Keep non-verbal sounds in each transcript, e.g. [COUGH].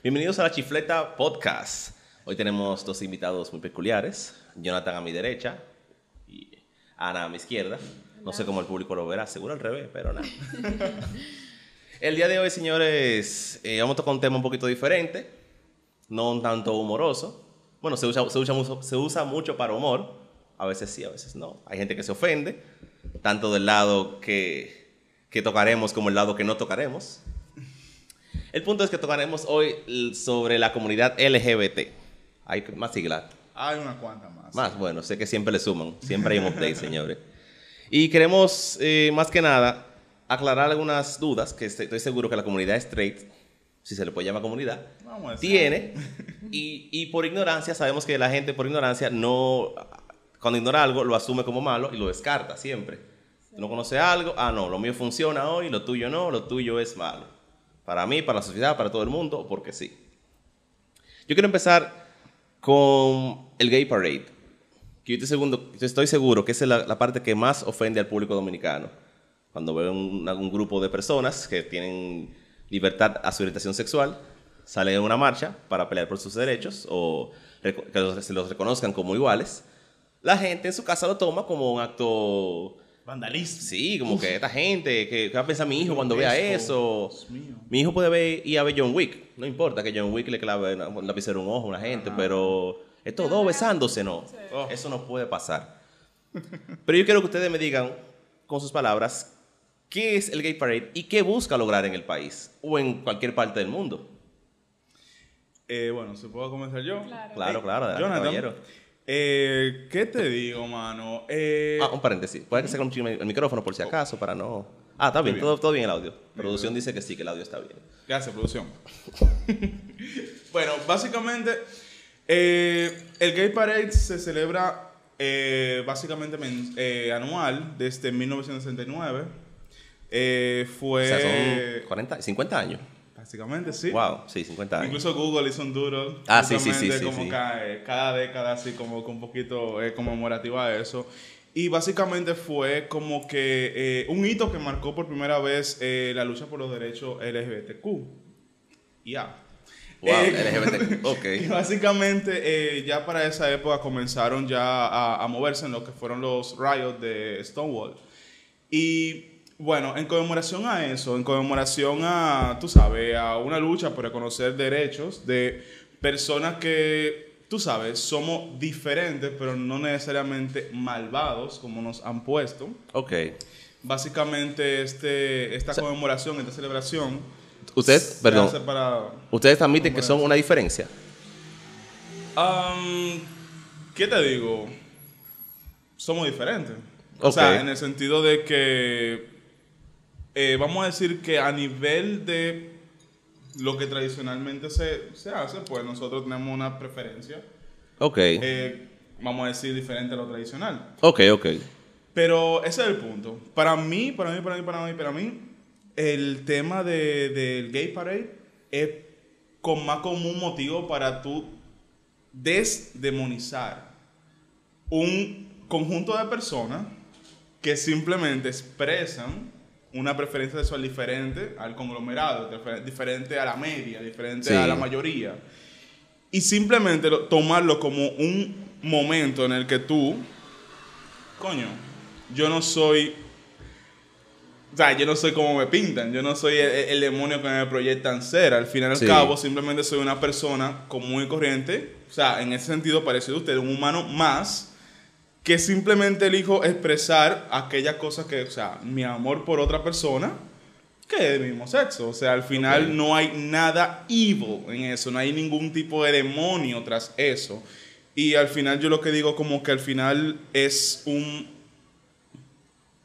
Bienvenidos a la Chifleta Podcast. Hoy tenemos dos invitados muy peculiares. Jonathan a mi derecha y Ana a mi izquierda. No sé cómo el público lo verá, seguro al revés, pero nada. [LAUGHS] el día de hoy, señores, eh, vamos a tocar un tema un poquito diferente, no un tanto humoroso. Bueno, se usa, se usa, mucho, se usa mucho para humor, a veces sí, a veces no. Hay gente que se ofende, tanto del lado que, que tocaremos como el lado que no tocaremos. El punto es que tocaremos hoy sobre la comunidad LGBT. Hay más siglas. Hay una cuanta más. Más, bueno, sé que siempre le suman. Siempre hay un update, [LAUGHS] señores. Y queremos, eh, más que nada, aclarar algunas dudas que estoy seguro que la comunidad straight, si se le puede llamar comunidad, tiene. [LAUGHS] Y, y por ignorancia, sabemos que la gente por ignorancia no, cuando ignora algo, lo asume como malo y lo descarta siempre. No conoce algo, ah, no, lo mío funciona hoy, lo tuyo no, lo tuyo es malo. Para mí, para la sociedad, para todo el mundo, porque sí. Yo quiero empezar con el Gay Parade. Que yo estoy, seguro que es la, parte que más ofende al público dominicano. Cuando veo un, un grupo de personas que tienen libertad a su orientación sexual, salen en una marcha para pelear por sus derechos o que se los reconozcan como iguales, la gente en su casa lo toma como un acto Vandalismo. Sí, como que esta gente, que, va a pensar mi hijo cuando vea eso. Mi hijo puede ver y a ver John Wick. No importa que John Wick le clave un lapicero un ojo a una gente, pero estos dos besándose, no. Oh. Eso no puede pasar. Pero yo quiero que ustedes me digan, con sus palabras, qué es el Gay Parade y qué busca lograr en el país o en cualquier parte del mundo. Eh, bueno, ¿se puedo comenzar yo? Claro, claro, claro Jonathan, eh, ¿Qué te digo, mano? Eh, ah, un paréntesis. Puede que se un el micrófono por si acaso, para no. Ah, está bien, Todo, todo bien el audio. producción dice que sí, que el audio está bien. Gracias, producción. [LAUGHS] bueno, básicamente, eh, el Gay Parade se celebra eh, básicamente anual desde 1969. fue. O sea, son 40, 50 años. Básicamente, sí. Wow, sí, 50 años. Incluso Google hizo un doodle. Ah, sí, sí, sí. Como cada, década, así como con un poquito eh, conmemorativa a eso. Y básicamente fue como que eh, un hito que marcó por primera vez eh, la lucha por los derechos LGBTQ. Ya. Wow, LGBT. [LAUGHS] Ok. Y básicamente ya para esa época comenzaron ya a, a moverse en lo que fueron los riots de Stonewall. Y bueno, en conmemoración a eso, en conmemoración a, tú sabes, a una lucha por reconocer derechos de personas que, tú sabes, somos diferentes, pero no necesariamente malvados, como nos han puesto. Ok. Básicamente, este, esta conmemoración, esta celebración. Ustedes, perdón. ¿Ustedes admiten que son una diferencia? ¿Qué te digo? Somos diferentes. O sea, en el sentido de que eh, vamos a decir que a nivel de lo que tradicionalmente se, se hace, pues nosotros tenemos una preferencia. Ok. Eh, vamos a decir diferente a lo tradicional. Ok, ok. Pero ese es el punto. Para mí, para mí, para mí, para mí, para mí, el tema del de, Gay Parade es con más como un motivo para tú desdemonizar un conjunto de personas que simplemente expresan una preferencia sexual diferente al conglomerado, diferente a la media, diferente a la mayoría. Y simplemente tomarlo como un momento en el que tú, coño, yo no soy, o sea, yo no soy como me pintan, yo no soy el, demonio que me proyectan ser. Al fin y al cabo, simplemente soy una persona común y corriente, o sea, en ese sentido parecido a usted, un humano más que simplemente elijo expresar aquellas cosas que, o sea, mi amor por otra persona que es del mismo sexo. O sea, al final no hay nada evil en eso, no hay ningún tipo de demonio tras eso. Y al final yo lo que digo como que al final es un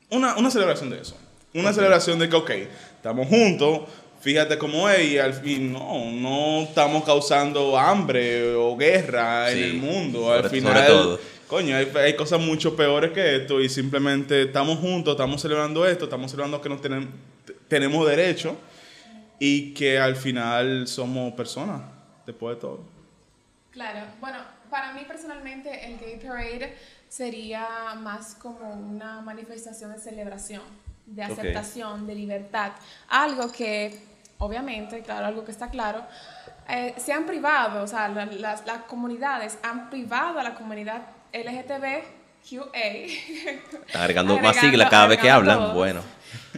una, una celebración de eso. Una celebración de que, ok, estamos juntos, fíjate cómo es y al fin no, no estamos causando hambre o guerra en el mundo. al final coño, hay, cosas mucho peores que esto y simplemente estamos juntos, estamos celebrando esto, estamos celebrando que nos tenemos, tenemos derecho y que al final somos personas, después de todo. Claro, bueno, para mí personalmente el Gay Parade sería más como una manifestación de celebración, de aceptación, de libertad, algo que obviamente, claro, algo que está claro, eh, se han privado, o sea, las, las comunidades han privado a la comunidad LGTBQA. Agregando, más siglas cada vez que hablan, bueno.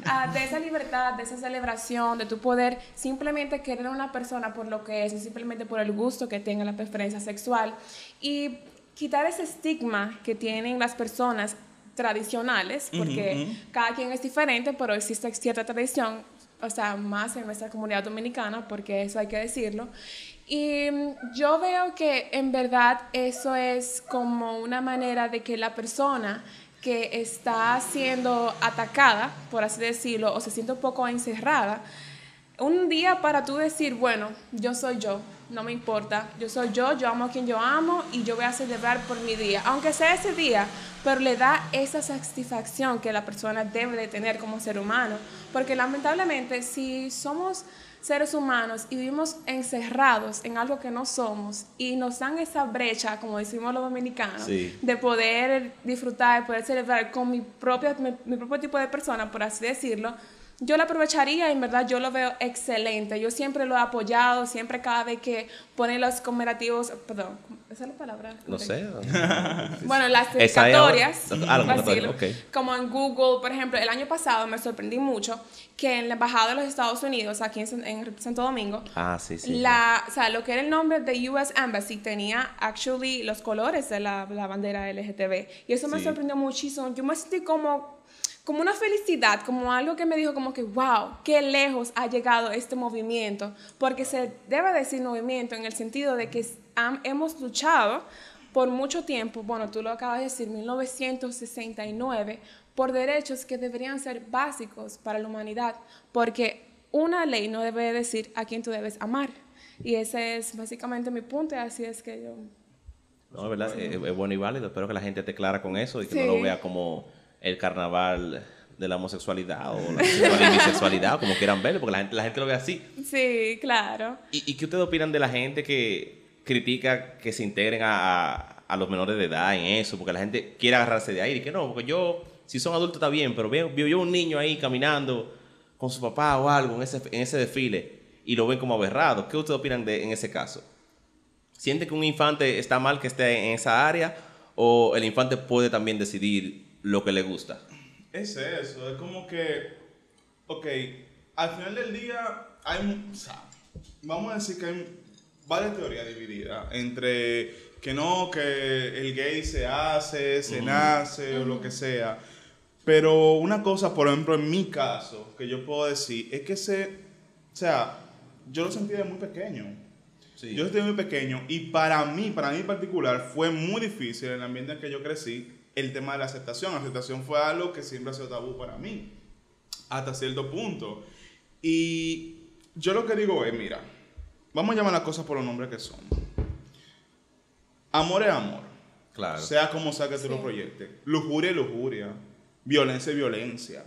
Ah, de esa libertad, de esa celebración, de tu poder simplemente querer a una persona por lo que es, simplemente por el gusto que tenga la preferencia sexual. Y quitar ese estigma que tienen las personas tradicionales, porque cada quien es diferente, pero existe cierta tradición, o sea, más en nuestra comunidad dominicana, porque eso hay que decirlo. Y yo veo que en verdad eso es como una manera de que la persona que está siendo atacada, por así decirlo, o se siente un poco encerrada, un día para tú decir, bueno, yo soy yo, no me importa, yo soy yo, yo amo a quien yo amo y yo voy a celebrar por mi día, aunque sea ese día, pero le da esa satisfacción que la persona debe de tener como ser humano, porque lamentablemente si somos seres humanos y vivimos encerrados en algo que no somos y nos dan esa brecha, como decimos los dominicanos, de poder disfrutar, de poder celebrar con mi, propio, mi propio tipo de persona, por así decirlo, yo lo aprovecharía en verdad yo lo veo excelente. Yo siempre lo he apoyado, siempre cada vez que ponen los conmemorativos, perdón, ¿esa es la palabra? No sé. [LAUGHS] bueno, las dedicatorias, como en Google, por ejemplo, el año pasado me sorprendí mucho que en la Embajada de los Estados Unidos, aquí en, Santo Domingo, ah, sí, sí, la, o sea, lo que era el nombre de US Embassy tenía actually los colores de la, la bandera LGTB. Y eso me sorprendió muchísimo. Yo me sentí como como una felicidad, como algo que me dijo como que, wow, qué lejos ha llegado este movimiento, porque se debe decir movimiento en el sentido de que hemos luchado por mucho tiempo, bueno, tú lo acabas de decir, 1969, por derechos que deberían ser básicos para la humanidad, porque una ley no debe decir a quién tú debes amar. Y ese es básicamente mi punto, y así es que yo... No, es verdad, es, bueno y válido, espero que la gente esté clara con eso y que no lo vea como el carnaval de la homosexualidad o la bisexualidad, como quieran verlo, porque la gente, la gente lo ve así. Sí, claro. ¿Y, qué ustedes opinan de la gente que critica que se integren a, a, los menores de edad en eso? Porque la gente quiere agarrarse de ahí y que no, porque yo, si son adultos está bien, pero veo, veo yo un niño ahí caminando con su papá o algo en ese, en ese desfile y lo ven como aberrado. ¿Qué ustedes opinan de, en ese caso? ¿Siente que un infante está mal que esté en esa área o el infante puede también decidir lo que le gusta. Es eso, es como que, ok, al final del día hay, o sea, vamos a decir que hay varias teorías divididas entre que no, que el gay se hace, se nace o lo que sea. Pero una cosa, por ejemplo, en mi caso, que yo puedo decir, es que se, o sea, yo lo sentí de muy pequeño. Sí. Yo lo sentí muy pequeño y para mí, para mí en particular, fue muy difícil en el ambiente en que yo crecí el tema de la aceptación. La aceptación fue algo que siempre ha sido tabú para mí, hasta cierto punto. Y yo lo que digo es, mira, vamos a llamar las cosas por los nombres que son. Amor es amor. Claro. Sea como sea que tú lo proyectes. Lujuria es lujuria. Violencia es violencia.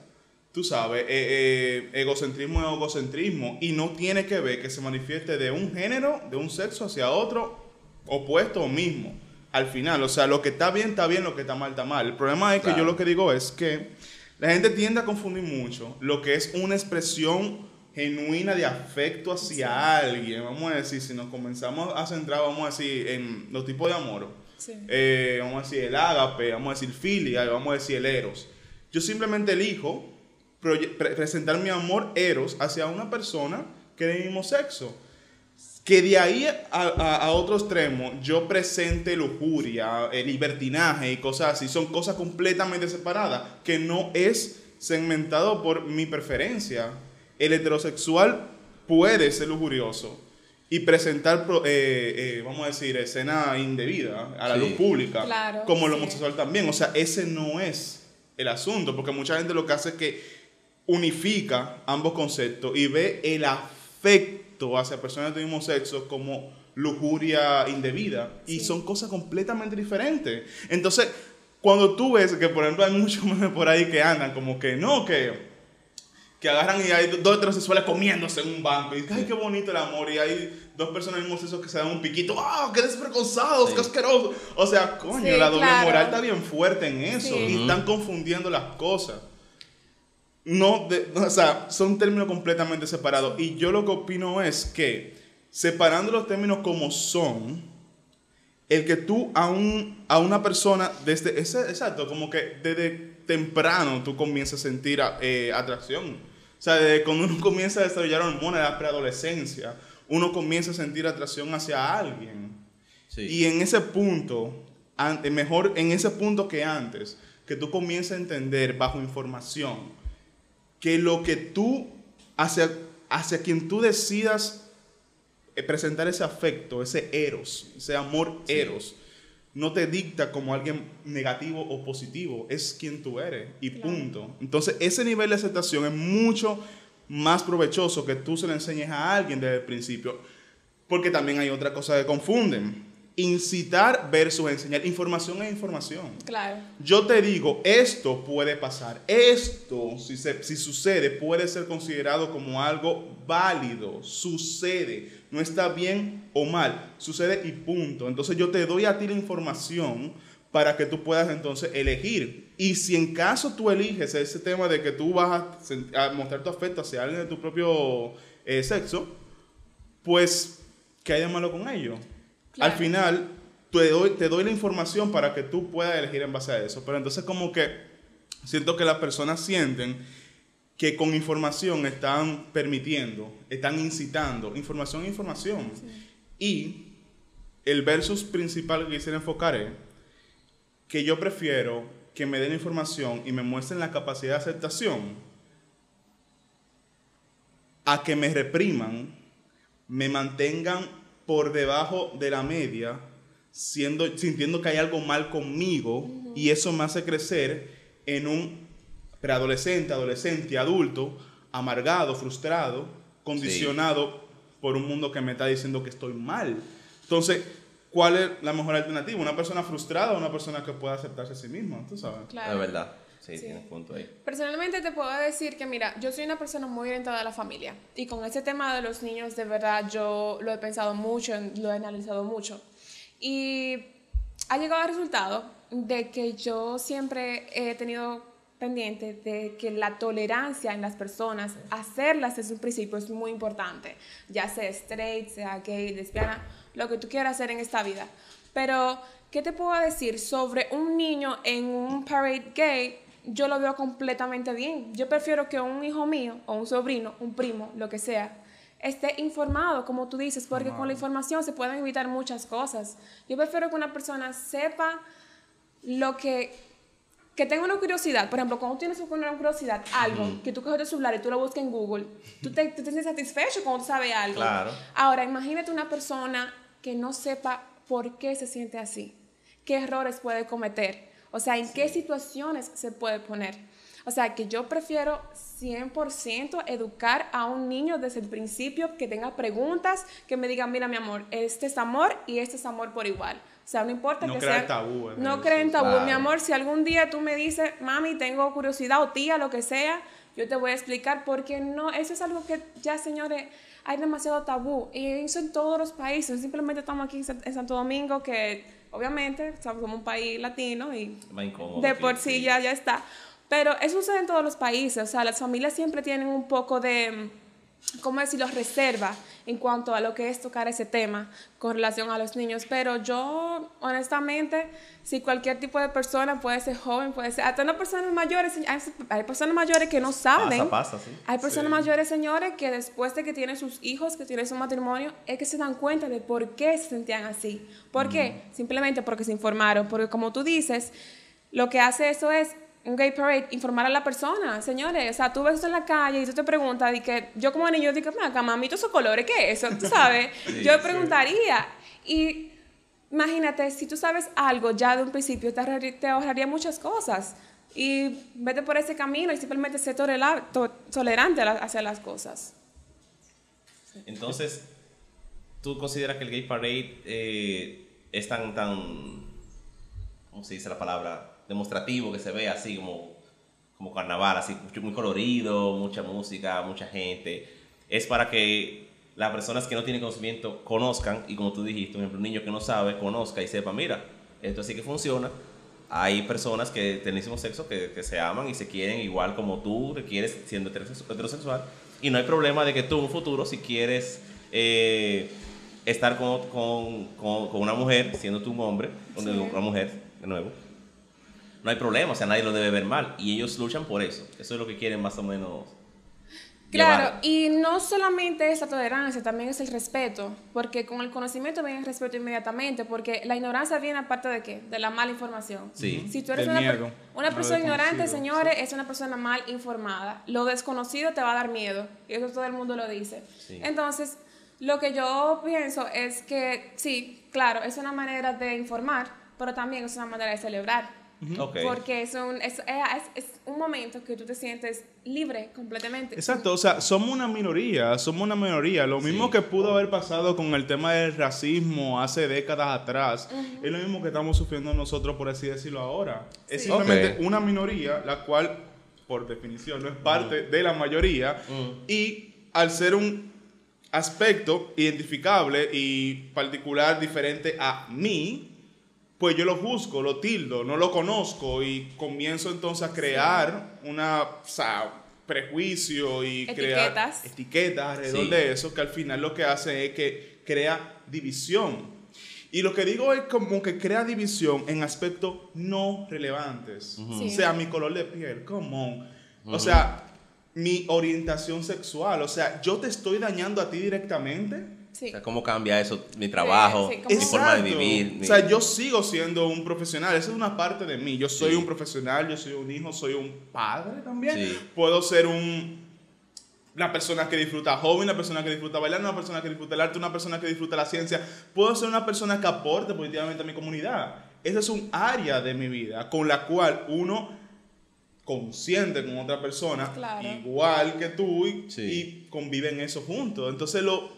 Tú sabes, eh, eh, egocentrismo es egocentrismo. Y no tiene que ver que se manifieste de un género, de un sexo hacia otro, opuesto o mismo al final. O sea, lo que está bien está bien, lo que está mal está mal. El problema es que yo lo que digo es que la gente tiende a confundir mucho lo que es una expresión genuina de afecto hacia alguien. Vamos a decir, si nos comenzamos a centrar, vamos a decir, en los tipos de amor. Eh, vamos a decir el ágape, vamos a decir filia, vamos a decir el eros. Yo simplemente elijo presentar mi amor eros hacia una persona que es del mismo sexo que de ahí a, otro extremo yo presente lujuria, el libertinaje y cosas así, son cosas completamente separadas, que no es segmentado por mi preferencia. El heterosexual puede ser lujurioso y presentar, eh, eh, vamos a decir, escena indebida a la luz pública, como el homosexual también. O sea, ese no es el asunto, porque mucha gente lo que hace es que unifica ambos conceptos y ve el afecto hacia personas del mismo sexo como lujuria indebida. Y son cosas completamente diferentes. Entonces, cuando tú ves que, por ejemplo, hay muchos [LAUGHS] por ahí que andan como que no, que, que agarran y hay dos heterosexuales comiéndose en un banco. Y ay, qué bonito el amor. Y hay dos personas del mismo sexo que se dan un piquito. ¡Ah, qué desvergonzados! ¡Qué asqueroso! O sea, coño, la doble moral está bien fuerte en eso. Y están confundiendo las cosas no, o sea, son términos completamente separados. Y yo lo que opino es que separando los términos como son, el que tú a, un, a una persona desde ese, exacto, como que desde temprano tú comienzas a sentir eh, atracción. O sea, desde cuando uno [LAUGHS] comienza a desarrollar hormonas de la preadolescencia, uno comienza a sentir atracción hacia alguien. Y en ese punto, mejor en ese punto que antes, que tú comiences a entender bajo información que lo que tú, hacia, hacia quien tú decidas eh, presentar ese afecto, ese eros, ese amor eros, no te dicta como alguien negativo o positivo, es quien tú eres y punto. Entonces, ese nivel de aceptación es mucho más provechoso que tú se lo enseñes a alguien desde el principio, porque también hay otra cosa que confunden incitar versus enseñar. Información es información. Claro. Yo te digo, esto puede pasar. Esto, si, si sucede, puede ser considerado como algo válido. Sucede. No está bien o mal. Sucede y punto. Entonces yo te doy a ti la información para que tú puedas entonces elegir. Y si en caso tú eliges ese tema de que tú vas a, mostrar tu afecto hacia alguien de tu propio eh, sexo, pues, ¿qué hay de malo con ello? Al final, te doy, te doy la información para que tú puedas elegir en base a eso. Pero entonces como que siento que las personas sienten que con información están permitiendo, están incitando. Información información. Y el versus principal que quisiera enfocar es que yo prefiero que me den información y me muestren la capacidad de aceptación a que me repriman, me mantengan por debajo de la media, siendo, sintiendo que hay algo mal conmigo y eso me hace crecer en un preadolescente, adolescente, adulto, amargado, frustrado, condicionado por un mundo que me está diciendo que estoy mal. Entonces, ¿cuál es la mejor alternativa? ¿Una persona frustrada o una persona que pueda aceptarse a sí misma? ¿Tú sabes? Claro. Es verdad. Sí, tienes punto ahí. Personalmente te puedo decir que, mira, yo soy una persona muy orientada a la familia y con ese tema de los niños, de verdad, yo lo he pensado mucho, lo he analizado mucho. Y ha llegado al resultado de que yo siempre he tenido pendiente de que la tolerancia en las personas, hacerlas desde un principio es muy importante, ya sea straight, sea gay, lesbiana, lo que tú quieras hacer en esta vida. Pero, ¿qué te puedo decir sobre un niño en un parade gay? Yo lo veo completamente bien. Yo prefiero que un hijo mío o un sobrino, un primo, lo que sea, esté informado, como tú dices, porque con la información se pueden evitar muchas cosas. Yo prefiero que una persona sepa lo que que tenga una curiosidad, por ejemplo, cuando tienes una curiosidad, algo, que tú coges tu celular y tú lo buscas en Google, tú te, tú te sientes satisfecho cuando tú sabes algo. Claro. Ahora, imagínate una persona que no sepa por qué se siente así, qué errores puede cometer. O sea, ¿en qué situaciones se puede poner? O sea, que yo prefiero 100% educar a un niño desde el principio, que tenga preguntas, que me diga, mira mi amor, este es amor y este es amor por igual. O sea, no importa no que sea... Tabú no creen tabú. Mi amor, si algún día tú me dices, mami, tengo curiosidad o tía, lo que sea, yo te voy a explicar porque no, eso es algo que ya, señores, hay demasiado tabú. Y eso en todos los países. Simplemente estamos aquí en Santo Domingo que obviamente, somos un país latino y de por sí, Ya, ya está. Pero eso sucede en todos los países, o sea, las familias siempre tienen un poco de ¿cómo decirlo?, reserva en cuanto a lo que es tocar ese tema con relación a los niños. Pero yo, honestamente, si cualquier tipo de persona, puede ser joven, puede ser, hasta no personas mayores, hay, personas mayores que no saben. Pasa, pasa, sí. Hay personas mayores, señores, que después de que tienen sus hijos, que tienen su matrimonio, es que se dan cuenta de por qué se sentían así. ¿Por qué? Simplemente porque se informaron. Porque como tú dices, lo que hace eso es un gay parade, informar a la persona, señores, o sea, tú ves esto en la calle y tú te preguntas, y que yo como niño digo, acá, mami, esos colores, ¿qué es eso? Tú [LAUGHS] sabes, yo preguntaría. Y imagínate, si tú sabes algo ya de un principio, te, te ahorraría muchas cosas. Y vete por ese camino y simplemente sé tolerante hacia las cosas. Entonces, ¿tú consideras que el gay parade eh, es tan, tan, ¿cómo se dice la palabra? demostrativo que se ve así como, como carnaval, así muy colorido, mucha música, mucha gente. Es para que las personas que no tienen conocimiento conozcan y como tú dijiste, por ejemplo, un niño que no sabe, conozca y sepa, mira, esto sí que funciona. Hay personas que tienen mismo sexo que, que, se aman y se quieren igual como tú te quieres siendo heterosexual y no hay problema de que tú en un futuro si quieres eh, estar con, con, con, con una mujer, siendo tú un hombre, Sí. una mujer, de nuevo. No hay problema, o sea, nadie lo debe ver mal. Y ellos luchan por eso. Eso es lo que quieren más o menos. Claro, llevar. y no solamente esa tolerancia, también es el respeto, porque con el conocimiento viene el respeto inmediatamente, porque la ignorancia viene aparte de qué? De la mala información. Sí. Si tú eres una, miedo, una persona ignorante, señores, es una persona mal informada. Lo desconocido te va a dar miedo, y eso todo el mundo lo dice. Sí. Entonces, lo que yo pienso es que sí, claro, es una manera de informar, pero también es una manera de celebrar. Ok. Porque es un, es, es- es un momento que tú te sientes libre completamente. Exacto, o sea, somos una minoría, somos una minoría. Lo mismo Sí. que pudo haber pasado con el tema del racismo hace décadas atrás, es lo mismo que estamos sufriendo nosotros, por así decirlo, ahora. Es Sí. simplemente Ok. una minoría, la cual, por definición, no es parte de la mayoría, Mm. y al ser un aspecto identificable y particular diferente a mí, pues yo lo juzgo, lo tildo, no lo conozco y comienzo entonces a crear una, o sea, prejuicio y crear Etiquetas. etiquetas alrededor Sí. de eso que al final lo que hace es que crea división. Y lo que digo es como que crea división en aspectos no relevantes. Sí. O sea, mi color de piel, come on. O sea, mi orientación sexual. O sea, yo te estoy dañando a ti directamente. Sí. O sea, ¿cómo cambia eso? Mi trabajo, sí, mi ¿cómo- forma de vivir. mi- O sea, yo sigo siendo un profesional. Esa es una parte de mí. Yo soy Sí. un profesional, yo soy un hijo, soy un padre también. Sí. Puedo ser un una persona que disfruta hobby, una persona que disfruta bailar, una persona que disfruta el arte, una persona que disfruta la ciencia. Puedo ser una persona que aporte positivamente a mi comunidad. Esa es un área de mi vida con la cual uno consciente con otra persona Claro. igual que tú y, Sí. y conviven eso juntos. Entonces lo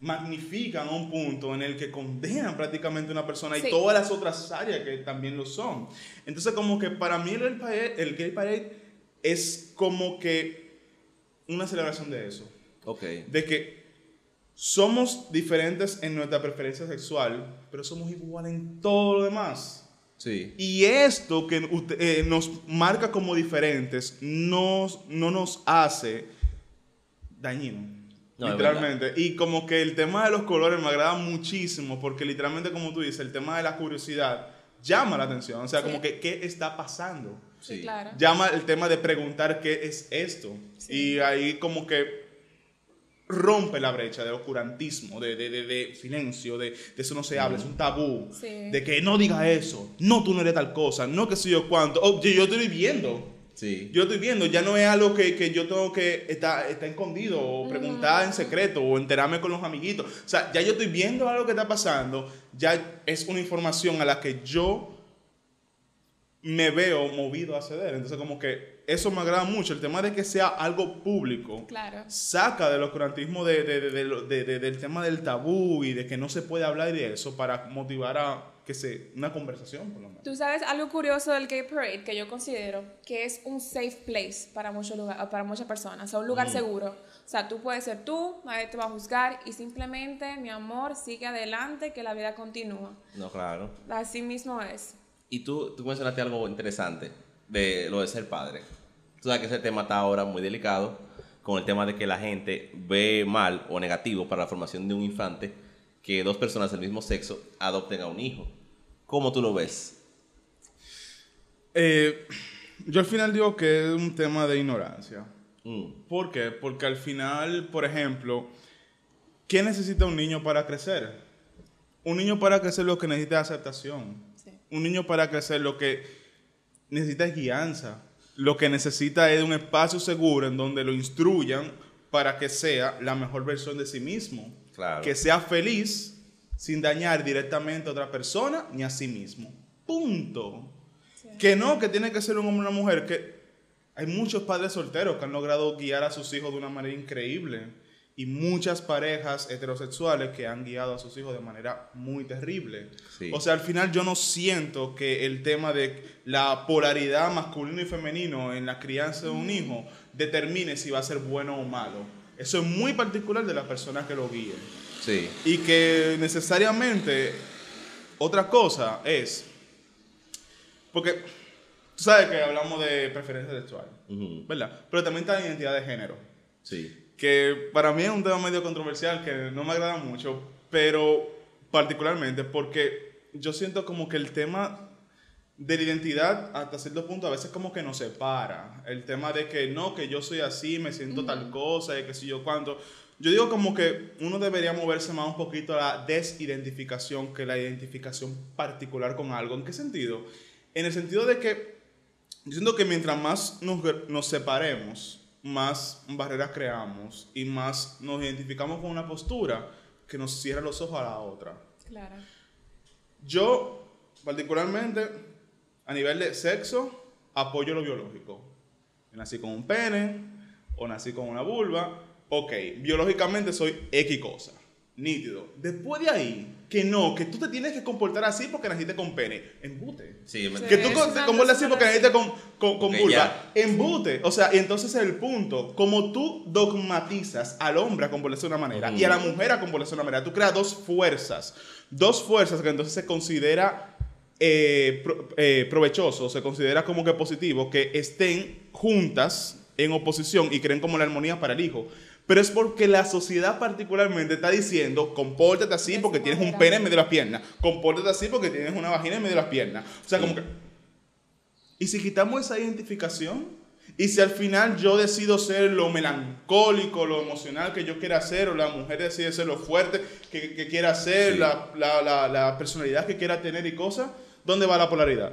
magnifican a un punto en el que condenan prácticamente a una persona Sí. y todas las otras áreas que también lo son. Entonces como que para mí el, Gay Parade es como que una celebración de eso. Ok. De que somos diferentes en nuestra preferencia sexual, pero somos igual en todo lo demás. Sí. Y esto que usted- eh, nos marca como diferentes nos, no nos hace dañino. No, literalmente. Y como que el tema de los colores me agrada muchísimo porque literalmente como tú dices, el tema de la curiosidad llama la atención. O sea, Sí. como que qué está pasando. Sí, claro. Llama el tema de preguntar qué es esto. Sí. Y ahí como que rompe la brecha de oscurantismo, de, de, de, de silencio, de, de eso no se habla, es un tabú. Sí. De que no diga eso, no tú no eres tal cosa, no que sé yo cuánto. Oh, yo, yo estoy viendo, Sí. yo estoy viendo, ya no es algo que, que yo tengo que estar está escondido o preguntar en secreto o enterarme con los amiguitos. O sea, ya yo estoy viendo algo que está pasando, ya es una información a la que yo me veo movido a ceder. Entonces como que eso me agrada mucho, el tema de que sea algo público. Claro. Saca del oscurantismo de, de- de- de lo- de- de- del tema del tabú y de que no se puede hablar de eso para motivar a que se una conversación por lo menos. Tú sabes algo curioso del Gay Parade que yo considero que es un safe place para muchos lugar, para muchas personas, o sea, un lugar seguro. O sea, tú puedes ser tú, nadie te va a juzgar y simplemente, mi amor, sigue adelante, que la vida continúa. No, claro. Así mismo es. Y tú, tú mencionaste algo interesante de lo de ser padre. Tú sabes que ese tema está ahora muy delicado con el tema de que la gente ve mal o negativo para la formación de un infante que dos personas del mismo sexo adopten a un hijo. ¿Cómo tú lo ves? Eh, yo al final digo que es un tema de ignorancia. Mm, ¿Por qué? Porque al final, por ejemplo, ¿qué necesita un niño para crecer? Un niño para crecer lo que necesita es aceptación. Sí. Un niño para crecer lo que necesita es guianza. Lo que necesita es un espacio seguro en donde lo instruyan para que sea la mejor versión de sí mismo. Claro. Que sea feliz sin dañar directamente a otra persona ni a sí mismo. Punto. Que no, que tiene que ser un hombre o una mujer. Que hay muchos padres solteros que han logrado guiar a sus hijos de una manera increíble. Y muchas parejas heterosexuales que han guiado a sus hijos de manera muy terrible. Sí. O sea, al final yo no siento que el tema de la polaridad masculino y femenino en la crianza de un hijo determine si va a ser bueno o malo. Eso es muy particular de la persona que lo guíe. Sí. Y que necesariamente otra cosa es, porque tú sabes que hablamos de preferencia sexual, ¿verdad? Pero también está la identidad de género, Sí. que para mí es un tema medio controversial que no me agrada mucho, pero particularmente porque yo siento como que el tema de la identidad hasta cierto punto a veces como que nos separa. El tema de que no, que yo soy así, me siento tal cosa y que si yo cuánto. Yo digo como que uno debería moverse más un poquito a la desidentificación que la identificación particular con algo. ¿En qué sentido? En el sentido de que yo siento que mientras más nos, nos separemos, más barreras creamos y más nos identificamos con una postura que nos cierra los ojos a la otra. Claro. Yo, particularmente, a nivel de sexo, apoyo lo biológico. Nací con un pene o nací con una vulva. Ok, biológicamente soy X cosa nítido. Después de ahí, que no, que tú te tienes que comportar así porque naciste con pene. Embute. Sí, Que tú te comportas así porque naciste con, con, con vulva. Embute. O sea, y entonces es el punto. Como tú dogmatizas al hombre a comportarse de una manera y a la mujer a comportarse de una manera, tú creas dos fuerzas. Dos fuerzas que entonces se considera eh, eh, provechoso, se considera como que positivo, que estén juntas en oposición y creen como la armonía para el hijo pero es porque la sociedad particularmente está diciendo, compórtate así porque tienes un pene en medio de las piernas, compórtate así porque tienes una vagina en medio de las piernas. O sea, como que... Y si quitamos esa identificación, y si al final yo decido ser lo melancólico, lo emocional que yo quiera ser, o la mujer decide ser lo fuerte que, quiera ser, la, personalidad que quiera tener y cosas, ¿dónde va la polaridad?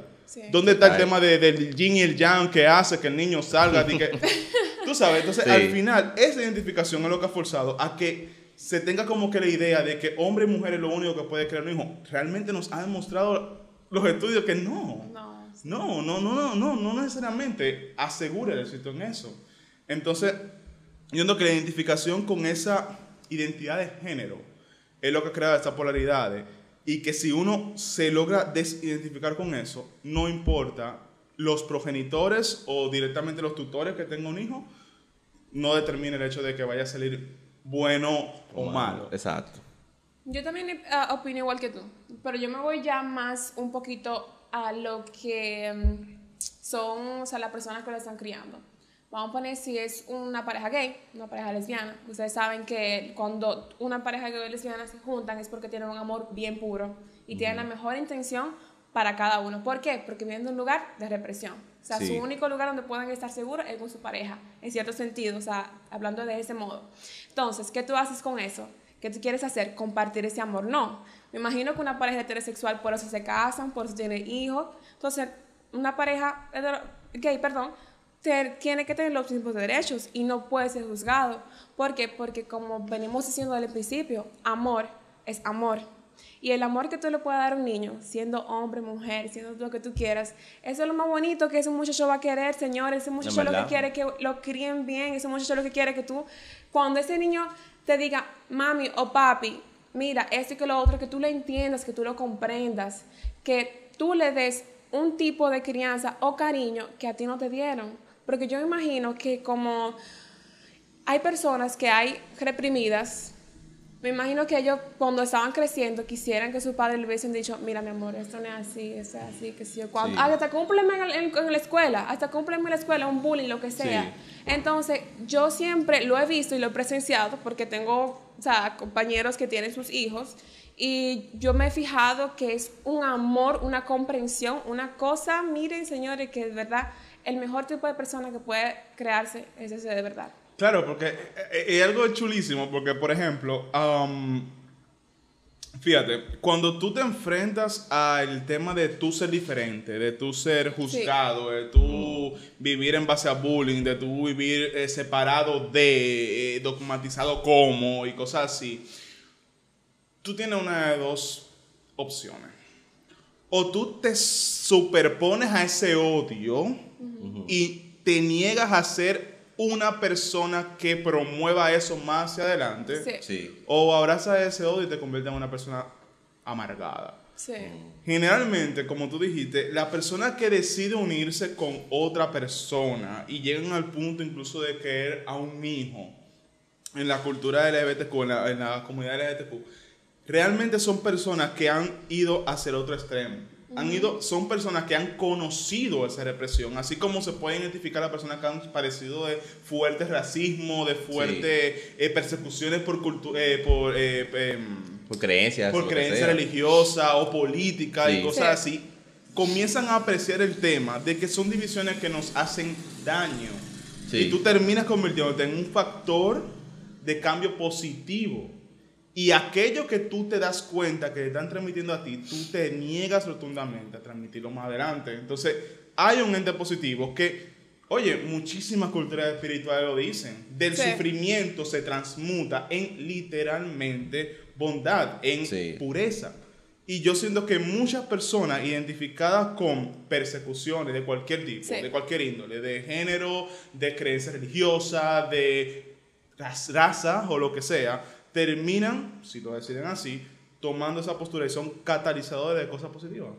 ¿Dónde está el tema del yin y el yang que hace que el niño salga? que, [LAUGHS] Tú sabes, entonces al final esa identificación es lo que ha forzado a que se tenga como que la idea de que hombre y mujer es lo único que puede crear un hijo. Realmente nos han demostrado los estudios que no. No, no, no, no, no, no, necesariamente asegura el éxito en eso. Entonces, yo entiendo que la identificación con esa identidad de género es lo que crea estas polaridades y que si uno se logra desidentificar con eso, no importa los progenitores o directamente los tutores que tengan un hijo, no determina el hecho de que vaya a salir bueno o, malo. Exacto. Yo también uh, opino igual que tú, pero yo me voy ya más un poquito a lo que mm, son, o sea, las personas que lo están criando. Vamos a poner si es una pareja gay, una pareja lesbiana. Ustedes saben que cuando una pareja gay y lesbiana se juntan es porque tienen un amor bien puro y tienen la mejor intención para cada uno. ¿Por qué? Porque viven de un lugar de represión. O sea, su único lugar donde puedan estar seguros es con su pareja, en cierto sentido, o sea, hablando de ese modo. Entonces, ¿qué tú haces con eso? ¿Qué tú quieres hacer? Compartir ese amor. No. Me imagino que una pareja heterosexual por eso se casan, por eso tienen hijos. Entonces, una pareja gay, perdón, tiene que tener los mismos derechos y no puede ser juzgado. ¿Por qué? Porque como venimos diciendo desde el principio, amor es amor. Y el amor que tú le puedas dar a un niño, siendo hombre, mujer, siendo lo que tú quieras, eso es lo más bonito que ese muchacho va a querer, señor. Ese muchacho lo que quiere que lo críen bien, ese muchacho lo que quiere que tú, cuando ese niño te diga, mami o papi, mira, esto y que lo otro, que tú le entiendas, que tú lo comprendas, que tú le des un tipo de crianza o cariño que a ti no te dieron. Porque yo imagino que como hay personas que hay reprimidas, me imagino que ellos cuando estaban creciendo quisieran que su padre le hubiesen dicho, mira mi amor, esto no es así, esto es así, que si yo cuando... Hasta cúmpleme en, la escuela, hasta cúmpleme en la escuela, un bullying, lo que sea. Entonces, yo siempre lo he visto y lo he presenciado porque tengo, o sea, compañeros que tienen sus hijos y yo me he fijado que es un amor, una comprensión, una cosa, miren señores, que de verdad el mejor tipo de persona que puede crearse es ese de verdad. Claro, porque eh, eh, es algo chulísimo, porque por ejemplo, fíjate, cuando tú te enfrentas al tema de tú ser diferente, de tú ser juzgado, de tú vivir en base a bullying, de tú vivir eh, separado de, dogmatizado como y cosas así, tú tienes una de dos opciones. O tú te superpones a ese odio y te niegas a ser una persona que promueva eso más hacia adelante. Sí. O abraza ese odio y te convierte en una persona amargada. Sí. Generalmente, como tú dijiste, la persona que decide unirse con otra persona y llegan al punto incluso de querer a un hijo en la cultura LGBTQ, en la, en la comunidad LGBTQ, realmente son personas que han ido hacia el otro extremo han ido, son personas que han conocido esa represión, así como se puede identificar a personas que han padecido de fuerte racismo, de fuertes eh, persecuciones por, eh, por, eh, em, por creencias, por creencia religiosa o política y cosas así, comienzan a apreciar el tema de que son divisiones que nos hacen daño. Y tú terminas convirtiéndote en un factor de cambio positivo. Y aquello que tú te das cuenta que te están transmitiendo a ti, tú te niegas rotundamente a transmitirlo más adelante. Entonces, hay un ente positivo que, oye, muchísimas culturas espirituales lo dicen. Del sufrimiento se transmuta en literalmente bondad, en pureza. Y yo siento que muchas personas identificadas con persecuciones de cualquier tipo, de cualquier índole, de género, de creencia religiosa, de raza o lo que sea, terminan, si lo deciden así, tomando esa postura y son catalizadores de cosas positivas.